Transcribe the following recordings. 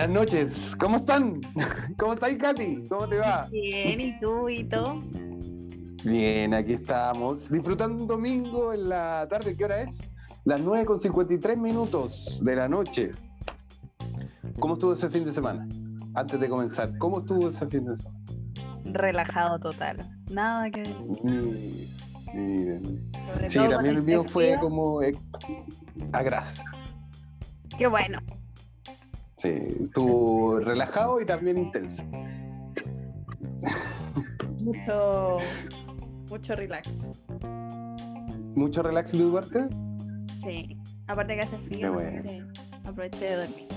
Buenas noches, ¿cómo están? ¿Cómo estáis, Katy? ¿Cómo te va? Bien, ¿y tú, y tú? Bien, aquí estamos, disfrutando un domingo en la tarde. ¿Qué hora es? Las 9 con 53 minutos de la noche. ¿Cómo estuvo ese fin de semana? Antes de comenzar, ¿cómo estuvo ese fin de semana? Relajado total. Nada que Miren, miren. Sobre Sí, todo también el mío fue como eh, a grasa. Qué bueno. Sí, estuvo relajado y también intenso. Mucho, mucho relax. ¿Mucho relax de tu parte? Sí. Aparte que hace frío, bueno. aproveché de dormir.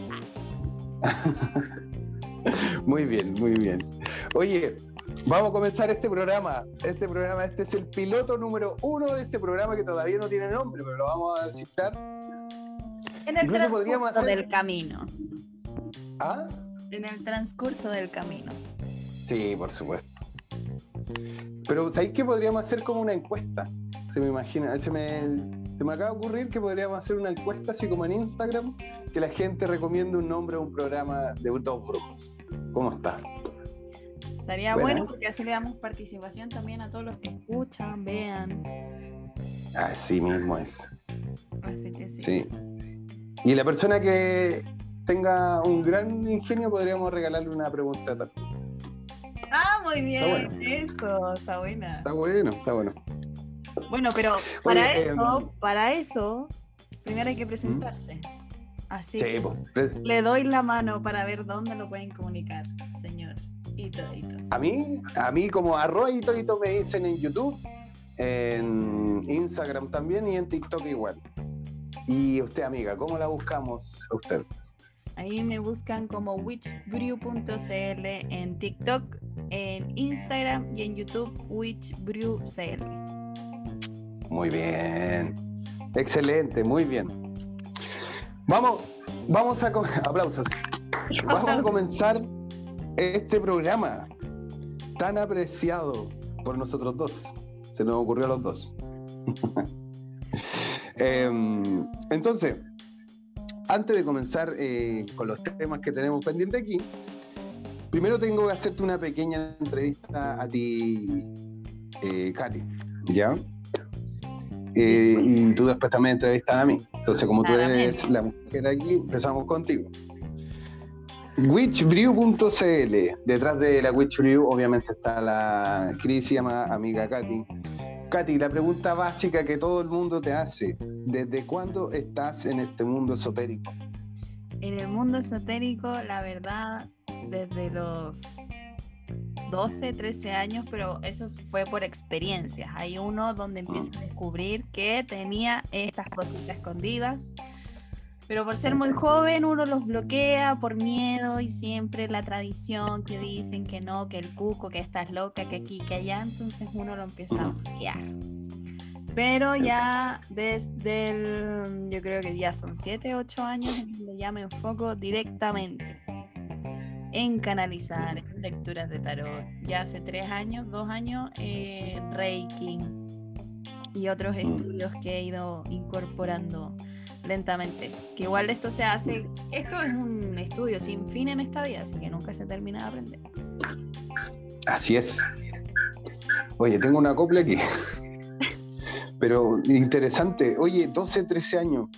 Muy bien, muy bien. Oye, vamos a comenzar este programa. Este programa, este es el piloto número uno de este programa que todavía no tiene nombre, pero lo vamos a descifrar. En el Incluso podríamos hacer- del camino. ¿Ah? En el transcurso del camino. Sí, por supuesto. Pero ¿sabéis que podríamos hacer como una encuesta? Se me imagina, se me, se me acaba de ocurrir que podríamos hacer una encuesta así como en Instagram, que la gente recomiende un nombre a un programa de dos brujos. ¿Cómo está? Estaría bueno porque así le damos participación también a todos los que escuchan, vean. Así mismo es. Así que sí. Sí. Y la persona que tenga un gran ingenio podríamos regalarle una pregunta también. Ah, muy bien. bueno. Eso, está buena. Está bueno, está bueno. Bueno, pero para Oye, eso, para eso, primero hay que presentarse. Así Sí, que pues, le doy la mano para ver dónde lo pueden comunicar, señor. Hito, hito. a mí, a mí como arroba y todito me dicen en YouTube, en Instagram también y en TikTok igual. Y usted, amiga, ¿cómo la buscamos a usted? Ahí me buscan como witchbrew.cl en TikTok, en Instagram y en YouTube witchbrewcl. Muy bien. Excelente, muy bien. Vamos, vamos a aplausos. Vamos a comenzar este programa tan apreciado por nosotros dos. Se nos ocurrió a los dos. Em, entonces, antes de comenzar eh, con los temas que tenemos pendientes aquí, primero tengo que hacerte una pequeña entrevista a ti, eh, Katy. ¿Ya? Eh, y tú después también entrevistas a mí. Entonces, como tú eres la mujer aquí, empezamos contigo. Witchbrew.cl. Detrás de la Witchbrew, obviamente, está la queridísima amiga Katy. Katy, la pregunta básica que todo el mundo te hace: ¿desde cuándo estás en este mundo esotérico? En el mundo esotérico, la verdad, desde los 12, 13 años, pero eso fue por experiencias. Hay uno donde empieza a descubrir que tenía estas cositas escondidas, pero por ser muy joven uno los bloquea por miedo y siempre la tradición que dicen que no, que el cuco, que estás loca, que aquí, que allá, entonces uno lo empieza a bloquear. Pero ya desde el, yo creo que ya son 7, 8 años en donde ya me enfoco directamente en canalizar, en lecturas de tarot. Ya hace 3 años, 2 años, eh, Reiki y otros estudios que he ido incorporando lentamente. Que igual esto se hace, esto es un estudio sin fin en esta vida, así que nunca se termina de aprender. Así es. Oye, tengo una copla aquí. Pero interesante. Oye, 12, 13 años.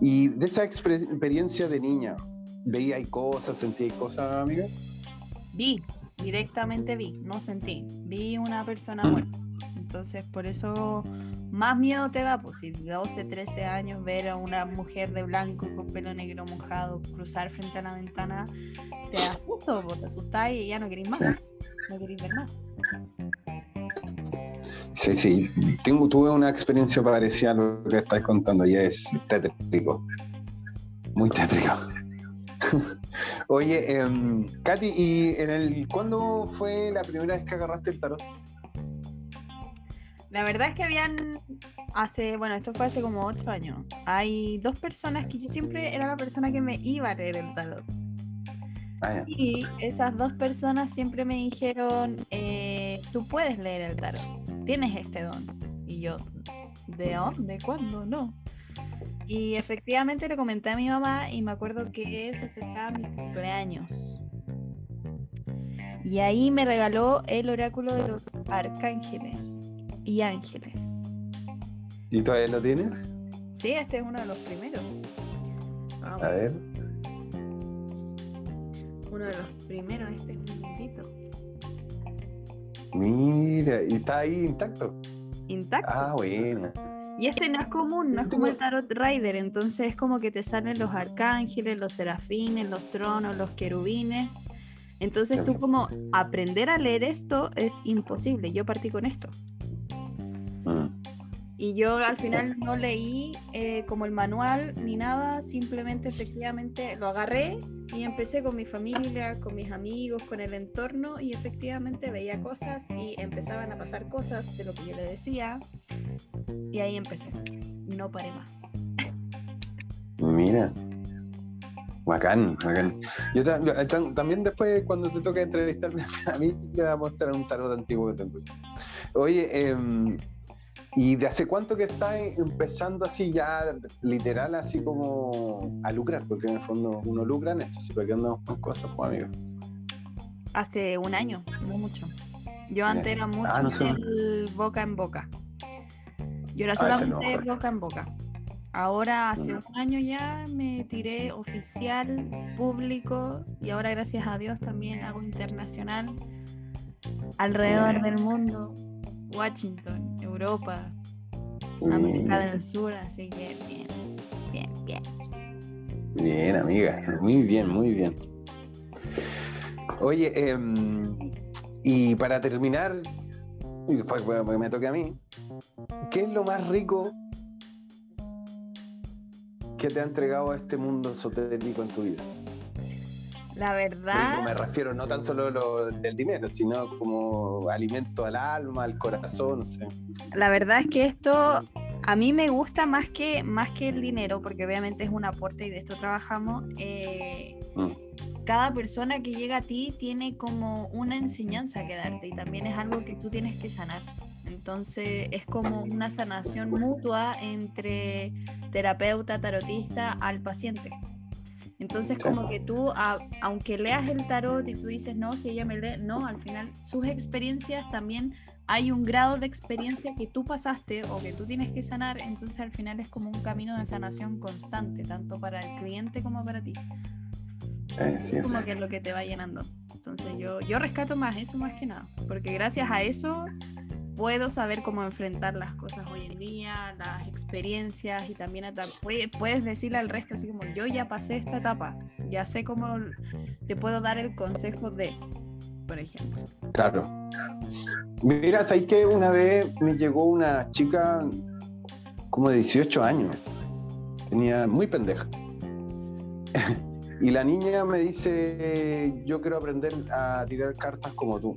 Y de esa experiencia de niña, ¿veía ahí cosas, sentía ahí cosas, amiga? Vi, directamente vi, no sentí. Vi una persona muerta. Entonces, por eso más miedo te da, pues si 12, 13 años ver a una mujer de blanco con pelo negro mojado cruzar frente a la ventana, te da susto, pues, te asustás y ya no querés más. No querés ver más. Sí, sí. Tengo, tuve una experiencia parecida a lo que estás contando y es tétrico. Muy tétrico. Oye, em, Katy, ¿y en el, cuándo fue la primera vez que agarraste el tarot? La verdad es que habían hace, bueno, esto fue hace como 8 años. Hay dos personas que yo siempre era la persona que me iba a leer el tarot. Ah. Y esas dos personas siempre me dijeron, eh, tú puedes leer el tarot, tienes este don. Y yo, ¿de dónde? ¿Cuándo? No. Y efectivamente le comenté a mi mamá y me acuerdo que se acercaba mi cumpleaños. Y ahí me regaló el oráculo de los arcángeles y ángeles. ¿Y todavía lo tienes? Sí, este es uno de los primeros. A ver. Uno de los primeros, este es un momentito. Mira, y está ahí intacto. Intacto. Ah, bueno. Y este no es común, no es como el Tarot Rider, entonces es como que te salen los arcángeles, los serafines, los tronos, los querubines. Entonces tú como aprender a leer esto es imposible. Yo partí con esto. Mm. Y yo al final no leí eh, como el manual ni nada, simplemente efectivamente lo agarré y empecé con mi familia, con mis amigos, con el entorno y efectivamente veía cosas y empezaban a pasar cosas de lo que yo le decía y ahí empecé. No paré más. Mira. Bacán, bacán. Yo también después, cuando te toca entrevistarme a mí, te voy a mostrar un tarot antiguo que tengo. Oye, eh, ¿Y de hace cuánto que estás empezando así ya, literal, así como a lucrar? Porque en el fondo uno lucra en esto, ¿sí? porque andamos con cosas, pues, amigo. Hace un año, no mucho. Yo antes era mucho ah, boca en boca. Yo era ah, solamente boca en boca. Ahora hace un año ya me tiré oficial, público y ahora gracias a Dios también hago internacional alrededor del mundo Washington, Europa, América del Sur, así que bien, bien, bien. Bien, amiga, muy bien, muy bien. Oye, em, y para terminar, y después me toque a mí, ¿qué es lo más rico que te ha entregado este mundo esotérico en tu vida? La verdad. me refiero no tan solo lo del dinero, sino como alimento al alma, al corazón, no sé. La verdad es que esto a mí me gusta más que, más que el dinero, porque obviamente es un aporte y de esto trabajamos. Eh, mm. Cada persona que llega a ti tiene como una enseñanza que darte y también es algo que tú tienes que sanar. Entonces es como una sanación mutua entre terapeuta, tarotista al paciente. Entonces como que tú, aunque leas el tarot y tú dices, no, si ella me lee, no, al final sus experiencias también hay un grado de experiencia que tú pasaste o que tú tienes que sanar, entonces al final es como un camino de sanación constante, tanto para el cliente como para ti. es. Como que es lo que te va llenando. Entonces yo, yo rescato más eso más que nada, porque gracias a eso puedo saber cómo enfrentar las cosas hoy en día, las experiencias y también puedes decirle al resto así como yo ya pasé esta etapa, ya sé cómo te puedo dar el consejo de, por ejemplo. Claro. Mira, sabes que una vez me llegó una chica como de 18 años, tenía muy pendeja. y la niña me dice, yo quiero aprender a tirar cartas como tú.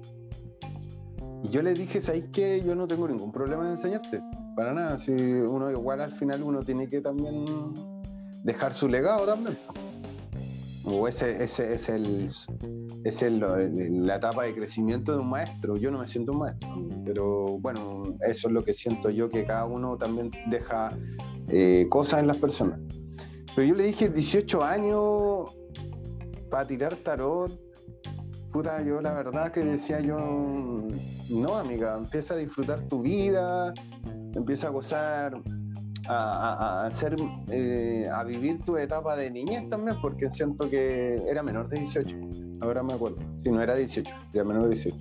Y yo le dije, ¿sabes qué? Yo no tengo ningún problema en enseñarte, para nada. Si uno igual al final uno tiene que también dejar su legado también. O ese, ese es el es el, la etapa de crecimiento de un maestro. Yo no me siento un maestro, pero bueno, eso es lo que siento yo, que cada uno también deja eh, cosas en las personas. Pero yo le dije 18 años para tirar tarot, yo la verdad que decía yo, no, amiga, empieza a disfrutar tu vida, empieza a gozar, a, hacer, eh, a vivir tu etapa de niñez también, porque siento que era menor de 18, ahora me acuerdo, si no era 18, era menor de 18.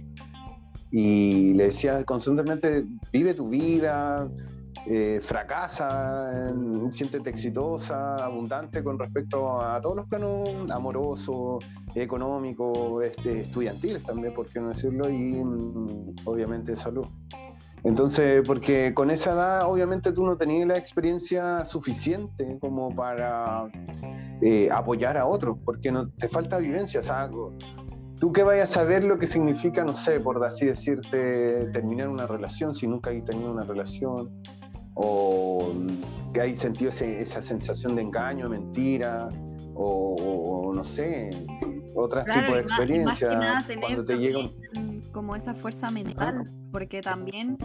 Y le decía constantemente, vive tu vida, eh, fracasa, siéntete exitosa, abundante con respecto a todos los planos amorosos, económicos, este, estudiantiles también, por qué no decirlo, y mm, obviamente salud. Entonces, porque con esa edad obviamente tú no tenías la experiencia suficiente como para eh, apoyar a otros, porque no te falta vivencia. Sea, tú que vayas a saber lo que significa, no sé, por así decirte, terminar una relación si nunca has tenido una relación, o que hay sentido esa sensación de engaño, mentira, o, no sé, otros tipos de experiencias. Cuando te llega como esa fuerza mental, porque también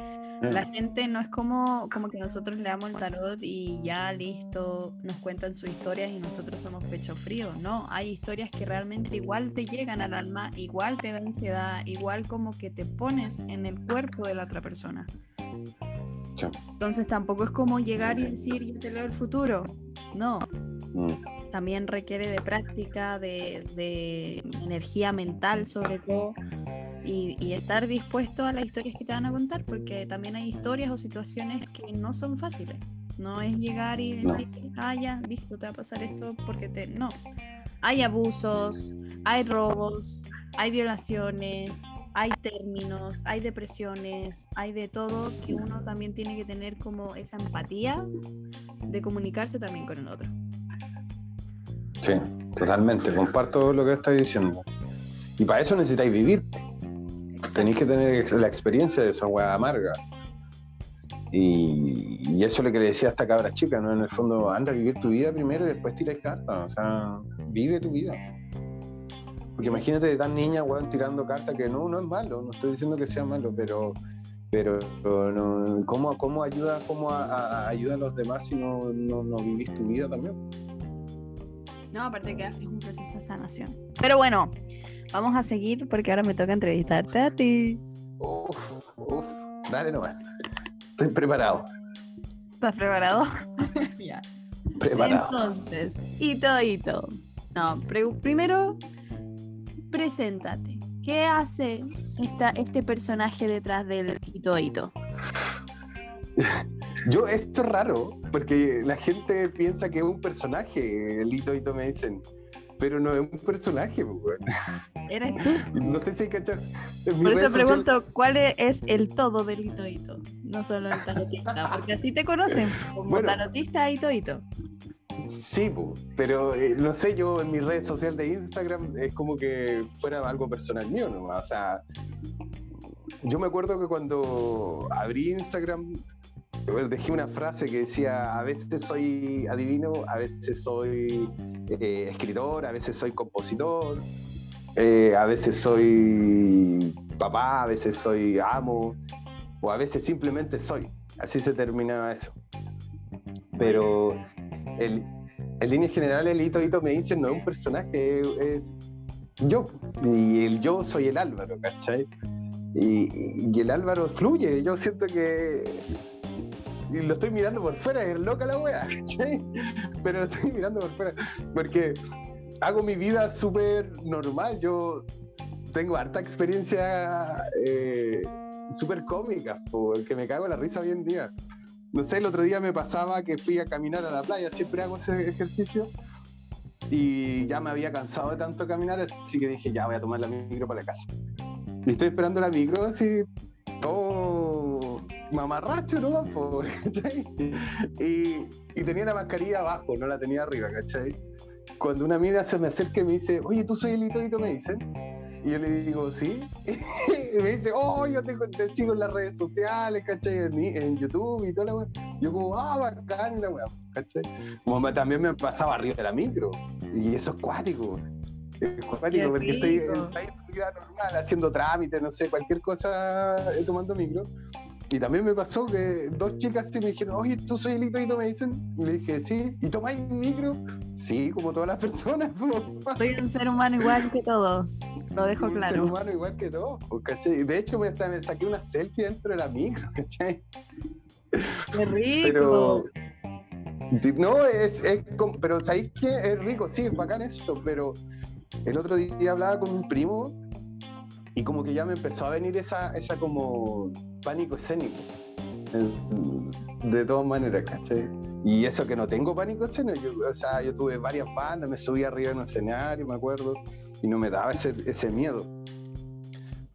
La gente no es como, como que nosotros le damos el tarot y ya listo, nos cuentan sus historias y nosotros somos pecho frío. No, hay historias que realmente igual te llegan al alma, igual te da ansiedad, igual como que te pones en el cuerpo de la otra persona. Entonces tampoco es como llegar y decir yo te leo el futuro. No. Mm. También requiere de práctica, de, de energía mental sobre todo y, estar dispuesto a las historias que te van a contar, porque también hay historias o situaciones que no son fáciles. No es llegar y decir, ah, ya, listo, te va a pasar esto porque te. No. Hay abusos, hay robos, hay violaciones, hay términos, hay depresiones, hay de todo que uno también tiene que tener como esa empatía de comunicarse también con el otro. Sí, totalmente, comparto lo que estás diciendo. Y para eso necesitáis vivir. Tenéis que tener la experiencia de esa hueá amarga. Y, eso es lo que le decía a esta cabra chica, ¿no? En el fondo, anda a vivir tu vida primero y después tira cartas. O sea, vive tu vida. Porque imagínate de tan niña, weón, tirando cartas que no, no es malo, no estoy diciendo que sea malo, pero pero no, ¿cómo, ¿cómo, ayuda cómo a, ayuda a los demás si no, no, no, vivís tu vida también? No, aparte que haces un proceso de sanación. Pero bueno, Vamos a seguir porque ahora me toca entrevistarte a ti. Uf, uf, dale nomás. Estoy preparado. ¿Estás preparado? ya. Preparado. Entonces, hito, hito. No, primero, preséntate. ¿Qué hace esta, este personaje detrás del hito, hito? Yo, esto es raro, porque la gente piensa que es un personaje, el hito, hito me dicen pero no es un personaje, pues, ¿Eres tú? No sé si hay cachar. Por eso pregunto, ¿cuál es el todo del hitoito? No solo el tarotista, porque así te conocen, como bueno, tarotista hitoito. Sí, pero eh, no sé, yo en mi red social de Instagram es como que fuera algo personal mío nomás. O sea, yo me acuerdo que cuando abrí Instagram dejé una frase que decía, a veces soy adivino, a veces soy eh, escritor, a veces soy compositor, eh, a veces soy papá, a veces soy amo, o a veces simplemente soy. Así se terminaba eso. Pero el, en línea general el hito hito me dice no es un personaje, es yo. Y el yo soy el Álvaro, ¿cachai? Y, el Álvaro fluye. Yo siento que lo estoy mirando por fuera, es loca la wea, Pero lo estoy mirando por fuera, porque hago mi vida súper normal, yo tengo harta experiencia eh, súper cómica, porque me cago en la risa hoy en día. No sé, el otro día me pasaba que fui a caminar a la playa, siempre hago ese ejercicio, y ya me había cansado de tanto caminar, así que dije, ya voy a tomar la micro para la casa. Y estoy esperando la micro, así, todo mamarracho, ¿no? y, y tenía la mascarilla abajo, no la tenía arriba, ¿cachai? Cuando una mina se me acerca y me dice, oye, ¿tú soy el hito, me dicen. Y yo le digo, sí. y me dice, oh, yo te, sigo en las redes sociales, ¿cachai? En, YouTube y toda la weá. Yo como, ah, bacán la weá, ¿cachai? Como también me pasaba arriba de la micro. Y eso es cuático. Es cuático porque estoy en mi vida normal, haciendo trámites, no sé, cualquier cosa, eh, tomando micro. Y también me pasó que dos chicas me dijeron, oye, ¿tú soy el hito? me dicen. Y le dije, sí. ¿Y tomáis micro? Sí, como todas las personas. Soy un ser humano igual que todos. Lo dejo claro. Un ser humano igual que todos, ¿cachai? De hecho, me, me saqué una selfie dentro de la micro, ¿cachai? ¡Qué rico! Pero, no, es, es, pero ¿sabéis qué? Es rico, sí, es bacán esto, pero el otro día hablaba con un primo y como que ya me empezó a venir esa, esa como pánico escénico. De todas maneras, ¿cachai? Y eso que no tengo pánico escénico, yo, o sea, yo tuve varias bandas, me subí arriba en el escenario, me acuerdo, y no me daba ese, ese miedo.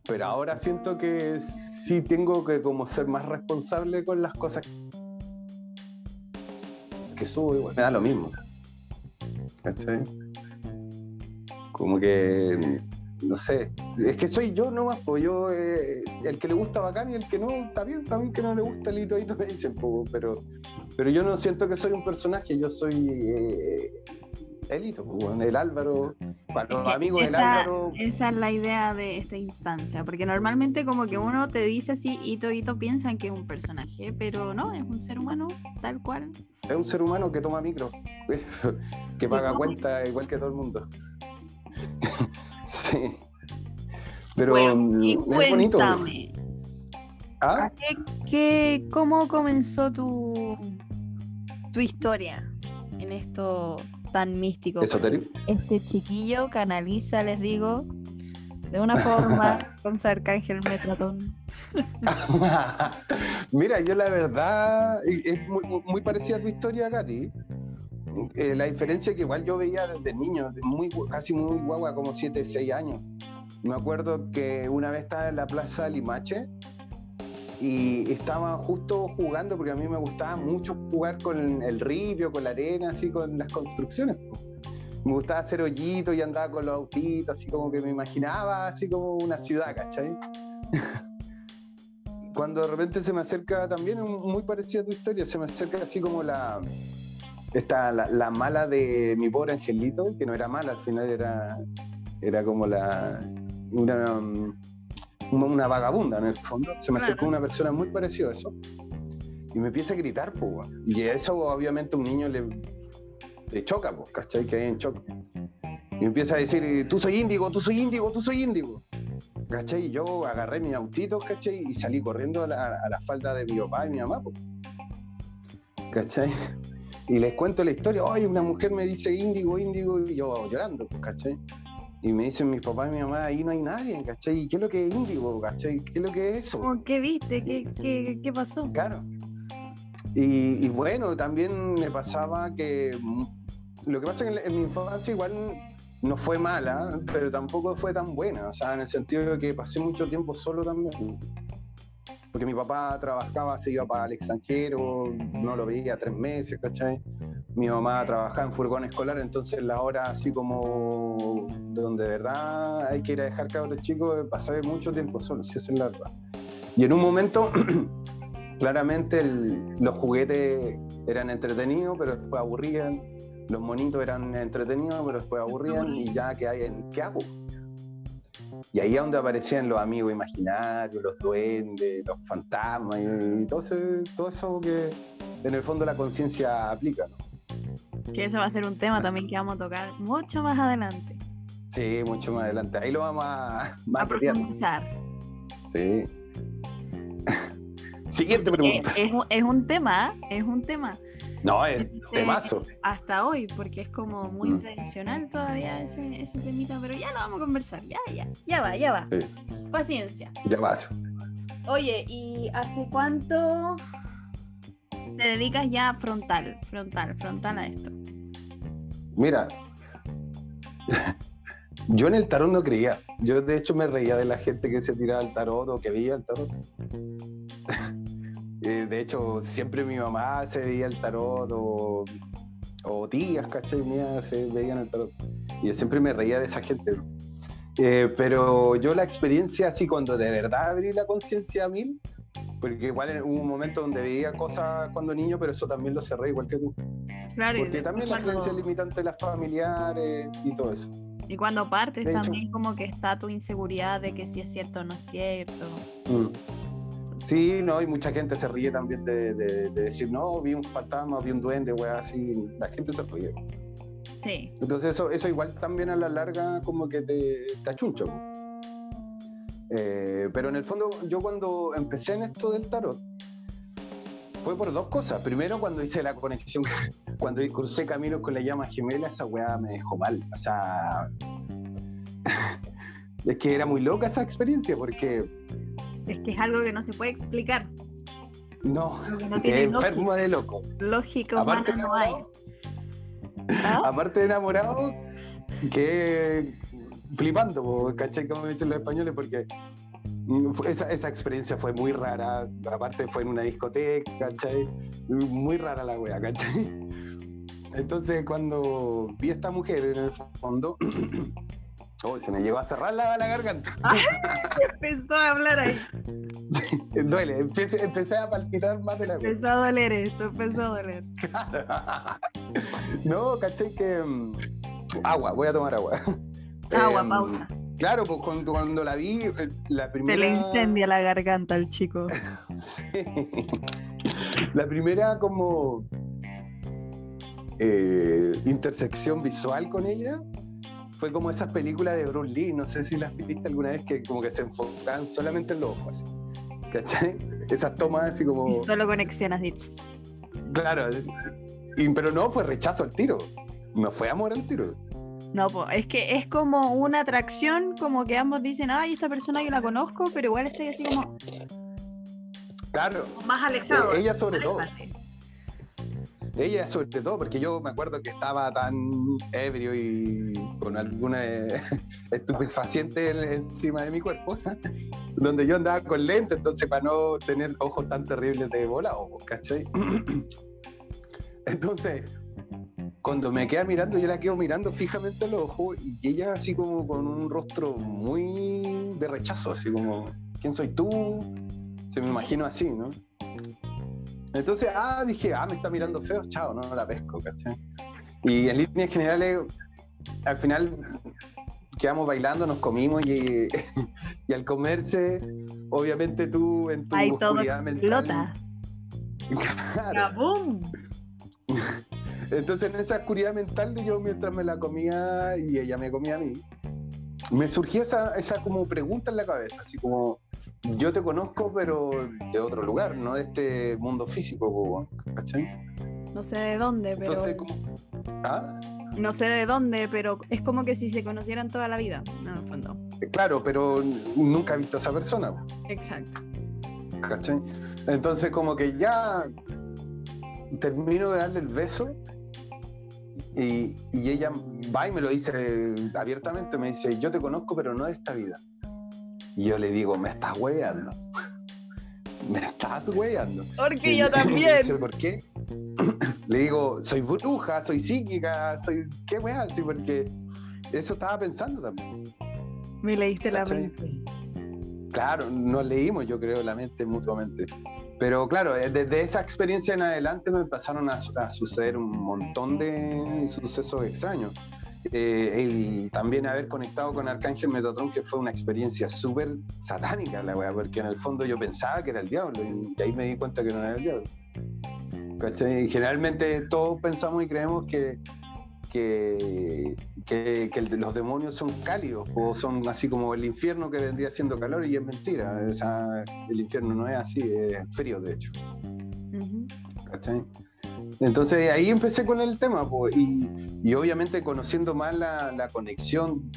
Pero ahora siento que sí tengo que como ser más responsable con las cosas que subo, igual me da lo mismo. ¿Cachai? Como que no sé, es que soy yo nomás, pues yo, eh, el que le gusta bacán y el que no, está bien, también que no le gusta el hito, hito me dicen, pero, pero yo no siento que soy un personaje, yo soy, eh, Elito, pues, el Álvaro, para los que amigos del Álvaro. esa es la idea de esta instancia, porque normalmente como que uno te dice así, hito, hito, piensan que es un personaje, pero no, es un ser humano tal cual. Es un ser humano que toma micro, que paga cuenta igual que todo el mundo. sí. Pero Bueno, y mm, es bonito. ¿Ah? ¿a qué, qué- ¿cómo comenzó tu, tu historia en esto tan místico? Esotérico. Este chiquillo canaliza, les digo, de una forma con su arcángel Metratón. Mira, yo la verdad es muy, muy- muy parecida a tu historia, Katy. Eh, la diferencia que igual yo veía desde niño, muy, casi muy guagua, como 7, 6 años. Me acuerdo que una vez estaba en la plaza Limache y estaba justo jugando, porque a mí me gustaba mucho jugar con el ripio, con la arena, así con las construcciones. Me gustaba hacer hoyitos y andaba con los autitos, así como que me imaginaba así como una ciudad, ¿cachai? cuando de repente se me acerca también, muy parecida a tu historia, se me acerca así como la, esta, la, la mala de mi pobre angelito, que no era mala, al final era, era como la, una, um, una vagabunda en el fondo. Se me acercó una persona muy parecida a eso y me empieza a gritar, pues, y eso obviamente a un niño le, le choca, pues, ¿cachai? Que hay en choque. Y me empieza a decir, tú soy índigo, tú soy índigo, tú soy índigo. ¿cachai? Y yo agarré mi autito, ¿cachai? Y salí corriendo a la, a la falda de mi papá y mi mamá, po. ¿cachai? Y les cuento la historia, oye, una mujer me dice índigo, índigo, y yo llorando, pues, ¿cachai? Y me dicen mis papás y mi mamá, ahí no hay nadie, ¿cachai? ¿Y qué es lo que es índigo, ¿cachai? ¿Qué es lo que es eso? ¿Cómo ¿Qué viste? ¿Qué, qué, qué pasó? Claro. Y, y bueno, también me pasaba que mm, lo que pasa es que en mi infancia igual no fue mala, pero tampoco fue tan buena. O sea, en el sentido de que pasé mucho tiempo solo también. Porque mi papá trabajaba, se iba para el extranjero, no lo veía tres meses, ¿cachai? Mi mamá trabajaba en furgón escolar, entonces la hora así como de donde de verdad hay que ir a dejar cabros chicos, pasé mucho tiempo solo, si es la verdad. Y en un momento claramente el- los juguetes eran entretenidos, pero después aburrían. Los monitos eran entretenidos, pero después aburrían. Y ya, ¿qué, hay en, ¿qué hago? Y ahí es donde aparecían los amigos imaginarios, los duendes, los fantasmas y, y todo, ese- todo eso que en el fondo la conciencia aplica. ¿no? Que eso va a ser un tema también que vamos a tocar mucho más adelante. Sí, mucho más adelante. Ahí lo vamos a, más A profundizar. Sí. Siguiente Eh, pregunta. Es, un- es un tema, es un tema. No, es temazo. Hasta hoy, porque es como muy Mm. tradicional todavía ese, ese temita, pero ya lo vamos a conversar. Ya, ya, ya va, ya va. Sí, Paciencia. ya vas. Oye, ¿y hace cuánto te dedicas ya frontal, frontal, frontal a esto? Mira, yo en el tarot no creía. Yo de hecho me reía de la gente que se tiraba al tarot o que veía el tarot. Eh, de hecho, siempre mi mamá se veía el tarot o, o tías, ¿cachai? Mías se veían el tarot. Y yo siempre me reía de esa gente. Eh, pero yo la experiencia así cuando de verdad abrí la conciencia a mil, porque igual hubo un momento donde veía cosas cuando niño, pero eso también lo cerré igual que tú. Claro, Porque también cuando- creencias limitantes de las familiares y todo eso. Y cuando partes De hecho- también como que está tu inseguridad de que si es cierto o no es cierto. Mm. Sí, no, y mucha gente se ríe también de, de- de decir, no, vi un fantasma, vi un duende, weá, así. La gente se ríe. Sí. Entonces eso, eso igual también a la larga como que te, te achuncha. Eh, pero en el fondo yo cuando empecé en esto del tarot fue por dos cosas. Primero cuando hice la conexión, cuando crucé caminos con la llama gemela, esa weá me dejó mal. O sea, es que era muy loca esa experiencia porque Es que es algo que no se puede explicar. no, que no tiene lógica. enfermo de loco. Lógica Aparte humana no hay. ¿Ah? Aparte de enamorado, que flipando, ¿cachai? Como dicen los españoles, porque esa, esa experiencia fue muy rara. Aparte fue en una discoteca, ¿cachai? Muy rara la wea, ¿cachai? Entonces cuando vi a esta mujer en el fondo, Oh, se me llegó a cerrar la, la garganta. Empezó a hablar ahí. Duele, empecé, empecé a palpitar más de la. Empezó a doler esto, empezó a doler. no, caché que. mm, Agua, voy a tomar agua. Agua, Em, pausa. Claro, pues cuando, cuando la vi, eh, la Se primera. le incendia la garganta al chico. la primera como eh, intersección visual con ella fue como esas películas de Bruce Lee, no sé si las viste alguna vez que como que se enfocaban solamente en los ojos, así. ¿cachai? Esas tomas así como... Y solo conexionas. de tss. Claro, y- pero no, fue rechazo al tiro, no fue amor al tiro. No, po, es que es como una atracción, como que ambos dicen, ay, esta persona yo la conozco, pero igual estoy así como Claro, más eh, alejado. ella sobre todo. Ella sobre todo, porque yo me acuerdo que estaba tan ebrio y con alguna eh, estupefaciente en- encima de mi cuerpo, donde yo andaba con lente, entonces para no tener ojos tan terribles de volado, ¿cachai? Entonces, cuando me queda mirando, yo la quedo mirando fijamente a los ojos y ella así como con un rostro muy de rechazo, así como, ¿quién soy tú? Se me imagino así, ¿no? Entonces, ah, dije, ah, me está mirando feo, chao, no la pesco, ¿cachai? Y en líneas generales, al final quedamos bailando, nos comimos y, y al comerse, obviamente tú en tu Ahí todo oscuridad mental- explota. Claro. ¡Kabum! Entonces en esa oscuridad mental de yo mientras me la comía y ella me comía a mí, me surgía esa, esa como pregunta en la cabeza, así como, yo te conozco pero de otro lugar, no de este mundo físico, ¿cachai? No sé de dónde, pero. Entonces como... ¿Ah? No sé de dónde, pero es como que si se conocieran toda la vida. En el fondo. Claro, pero nunca he visto a esa persona, Exacto. ¿cachai? Entonces como que ya termino de darle el beso y, y ella va y me lo dice abiertamente, me dice, yo te conozco pero no de esta vida. Y yo le digo, me estás hueveando. Me estás hueveando. Porque Y yo también. dice, ¿por qué? Le digo, soy bruja, soy psíquica, soy... ¿Qué weá? Sí, porque eso estaba pensando también. Me leíste la ¿Cachai? mente. Claro, nos leímos, yo creo, la mente mutuamente. Pero claro, eh, desde esa experiencia en adelante me empezaron a suceder un montón de sucesos extraños. Eh, el también haber conectado con Arcángel Metatron, que fue una experiencia súper satánica, la weá, porque en el fondo yo pensaba que era el diablo, y ahí me di cuenta que no era el diablo. ¿Cachai? Generalmente todos pensamos y creemos que, que, que- que los demonios son cálidos o son así como el infierno que vendría siendo calor y es mentira. O sea, el infierno no es así, es frío de hecho. ¿cachai? Entonces ahí empecé con el tema po, y, obviamente conociendo más la, conexión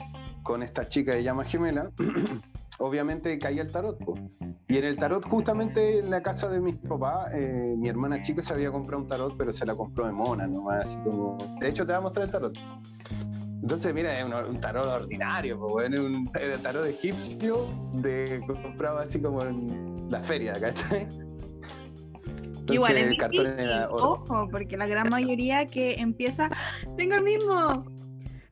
con esta chica de llama gemela, obviamente caí al tarot. po. Y en el tarot, justamente en la casa de mis papás, eh, mi hermana chica se había comprado un tarot, pero se la compró de mona nomás, así como... De hecho, te voy a mostrar el tarot. Entonces, mira, es un, un tarot ordinario, po, bueno, es un, un tarot egipcio de comprado así como en la feria, ¿cachai? Igual es cartón difícil, era oro. ojo, porque la gran mayoría que empieza, tengo el mismo,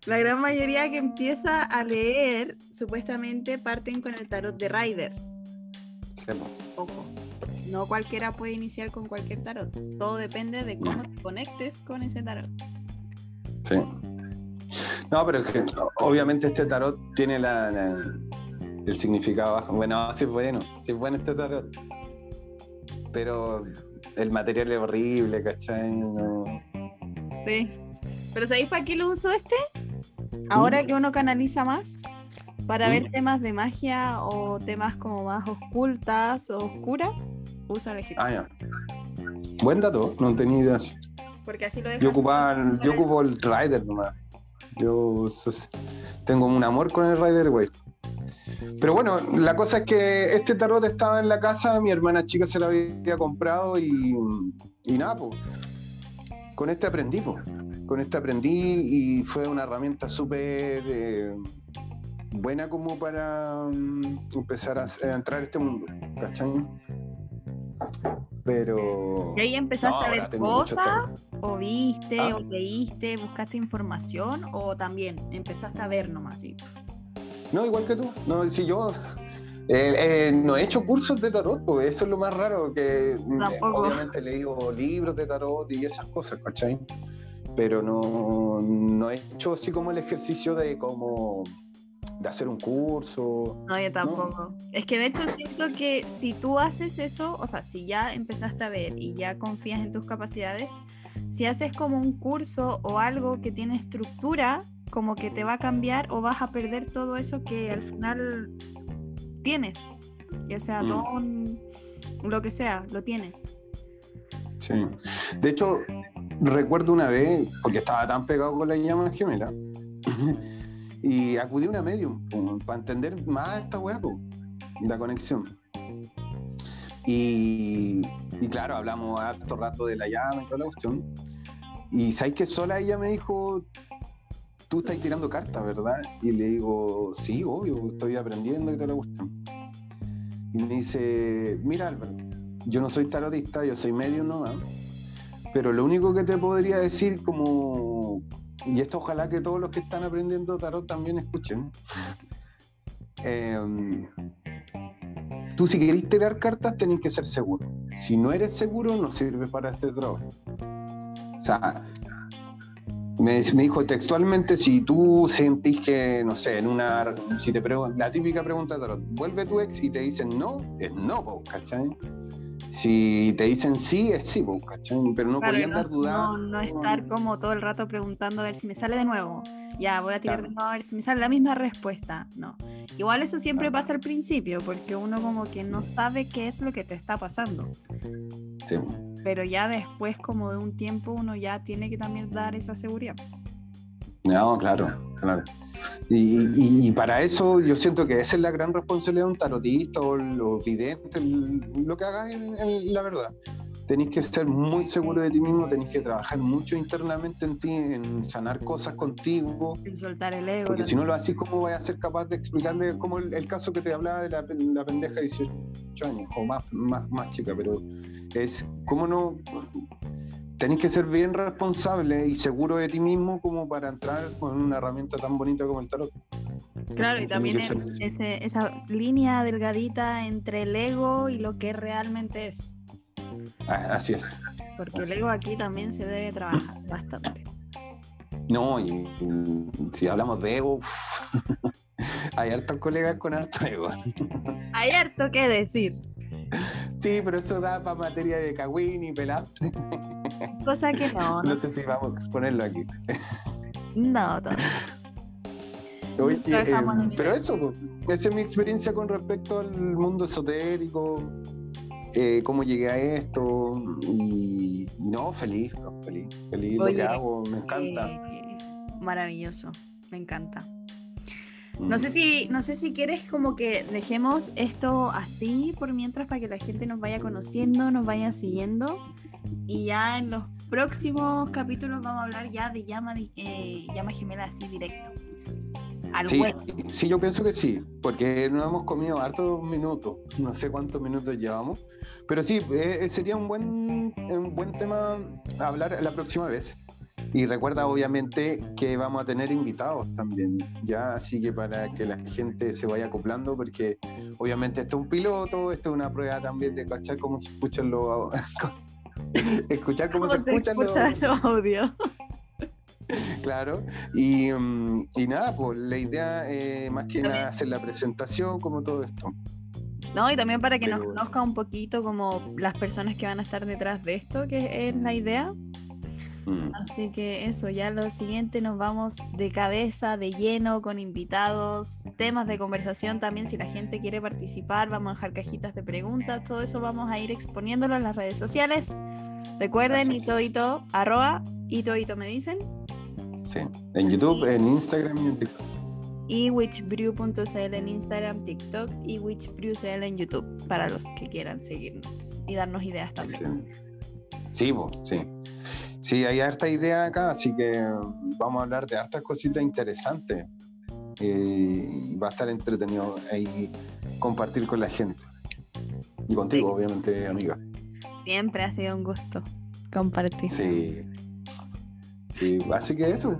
la gran mayoría que empieza a leer, supuestamente parten con el tarot de Rider, Sí, ojo, no cualquiera puede iniciar con cualquier tarot, todo depende de cómo te conectes con ese tarot. Sí. No, pero es que obviamente este tarot tiene la, la- el significado bajo. Bueno, sí es bueno, sí es bueno este tarot. Pero el material es horrible, ¿cachai? No- Sí. Pero ¿sabéis para qué lo uso este? Ahora que uno canaliza más, para ver ¿Mm? temas temas de magia o temas como más ocultas o oscuras, usa el egipcio. Ah, ya. Buen dato, no tenía idea. Porque así lo Yo dejas. ocupaba, yo ocupo el Rider nomás. Yo tengo un amor con el Rider Waite. Pero bueno, la cosa es que este tarot estaba en la casa, mi hermana chica se lo había comprado y, y nada, pues. Con este aprendí, po. Con este aprendí y fue una herramienta súper eh, buena como para mm, empezar a, a entrar a este mundo, ¿cachai? Pero... Y ahí empezaste No, a ver cosas, o viste, Ah. o leíste, buscaste información, o también empezaste a ver nomás. Y, pf, No, igual que tú. No, si yo eh, eh, no he hecho cursos de tarot, pues eso es lo más raro, que eh, obviamente he leído libros de tarot y esas cosas, ¿cachai? Pero no, no he hecho así como el ejercicio de como de hacer un curso. No, yo tampoco. Es que de hecho siento que si tú haces eso, o sea, si ya empezaste a ver y ya confías en tus capacidades, si haces como un curso o algo que tiene estructura, como que te va a cambiar o vas a perder todo eso que al final tienes, ya sea mm. don, lo que sea, lo tienes. Sí. De hecho, recuerdo una vez, porque estaba tan pegado con la llama gemela, y acudí a una medium para entender más esta weá, la conexión. Y, y, claro, hablamos harto rato de la llama y toda la cuestión. Y sabes que sola ella me dijo, tú estás tirando cartas, ¿verdad? Y le digo, sí, obvio, estoy aprendiendo y te la cuestión. Y me dice, mira Álvaro, yo no soy tarotista, yo soy medio no, pero lo único que te podría decir como, y esto ojalá que todos los que están aprendiendo tarot también escuchen, em, tú si querés tirar cartas tenés que ser seguro. Si no eres seguro no sirve para este trabajo. O sea, me, dijo textualmente, si tú sentís que, no sé, en una, si te preguntan, la típica pregunta de vuelve tu ex y te dicen no, es no, ¿cachai? Si te dicen sí, es sí, ¿cachai? Pero no podían dar duda. No, no estar como todo el rato preguntando a ver si me sale de nuevo. Ya, voy a tirar de nuevo a ver si me sale la misma respuesta. No. Igual eso siempre pasa al principio, porque uno como que no sabe qué es lo que te está pasando. Sí pero ya después como de un tiempo uno ya tiene que también dar esa seguridad. No, claro, claro. Y, para eso yo siento que esa es la gran responsabilidad de un tarotista o los videntes, lo que hagas en, la verdad. Tenéis que ser muy seguro de ti mismo, tenéis que trabajar mucho internamente en ti, en sanar cosas contigo. En soltar el ego. Porque si no lo haces, ¿cómo vas a ser capaz de explicarle como el, caso que te hablaba de la, la pendeja de 18 años, o más, más, más chica, pero es cómo no tenés que ser bien responsable y seguro de ti mismo como para entrar con una herramienta tan bonita como el tarot. Claro, y también esa línea delgadita entre el ego y lo que realmente es. Ah, así es. Porque el ego aquí también se debe trabajar bastante. No, y, si hablamos de ego, hay hartos colegas con harto ego. hay harto que decir. Sí, pero eso da para materia de cagüín y pelastre. Cosa que no. No, sé si vamos a exponerlo aquí. No, no. Eh, pero eso, esa es mi experiencia con respecto al mundo esotérico, eh, cómo llegué a esto y, no, feliz, feliz, feliz lo que hago, me encanta. Eh, maravilloso, me encanta. No sé si, no sé si quieres como que dejemos esto así por mientras para que la gente nos vaya conociendo, nos vaya siguiendo. Y ya en los próximos capítulos vamos a hablar ya de llama, eh, llama gemela así directo. Al sí, sí, yo pienso que sí, porque no hemos comido hartos minutos, no sé cuántos minutos llevamos, pero sí, eh, sería un buen, un buen tema hablar la próxima vez. Y recuerda obviamente que vamos a tener invitados también, ya, así que para que la gente se vaya acoplando, porque obviamente esto es un piloto, esto es una prueba también de cachar cómo se escuchan los... escuchar cómo, se, escuchan los... audios. Claro, y, mm, y, nada, pues la idea eh, más que nada hacer la presentación, como todo esto. No, y también para que nos conozca un poquito como las personas que van a estar detrás de esto, que es la idea. Mm. Así que eso, ya lo siguiente nos vamos de cabeza, de lleno, con invitados, temas de conversación también, si la gente quiere participar, vamos a dejar cajitas de preguntas, todo eso vamos a ir exponiéndolo en las redes sociales. Recuerden, itoito, arroba, itoito me dicen. Sí, en YouTube, en Instagram y en TikTok. Y witchbrew.cl en Instagram, TikTok y witchbrewcl en YouTube para los que quieran seguirnos y darnos ideas también. Sí, sí. Sí, hay harta idea acá, así que vamos a hablar de hartas cositas interesantes. Eh, y va a estar entretenido ahí compartir con la gente. Y contigo, obviamente, amiga. Siempre ha sido un gusto compartir. Sí. Sí, así que eso.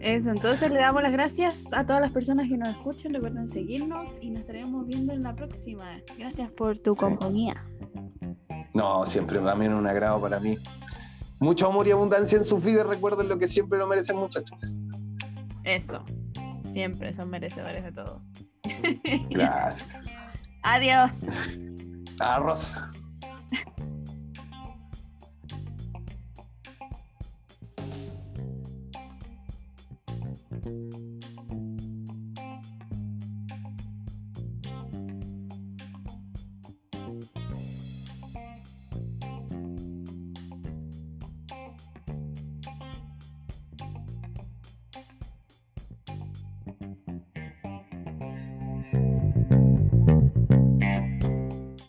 Eso, entonces le damos las gracias a todas las personas que nos escuchan. Recuerden seguirnos y nos estaremos viendo en la próxima. Gracias por tu compañía. No, siempre también un agrado para mí. Mucho amor y abundancia en sus vidas. Recuerden lo que siempre lo merecen, muchachos. Eso. Siempre son merecedores de todo. Gracias. Adiós. Arroz.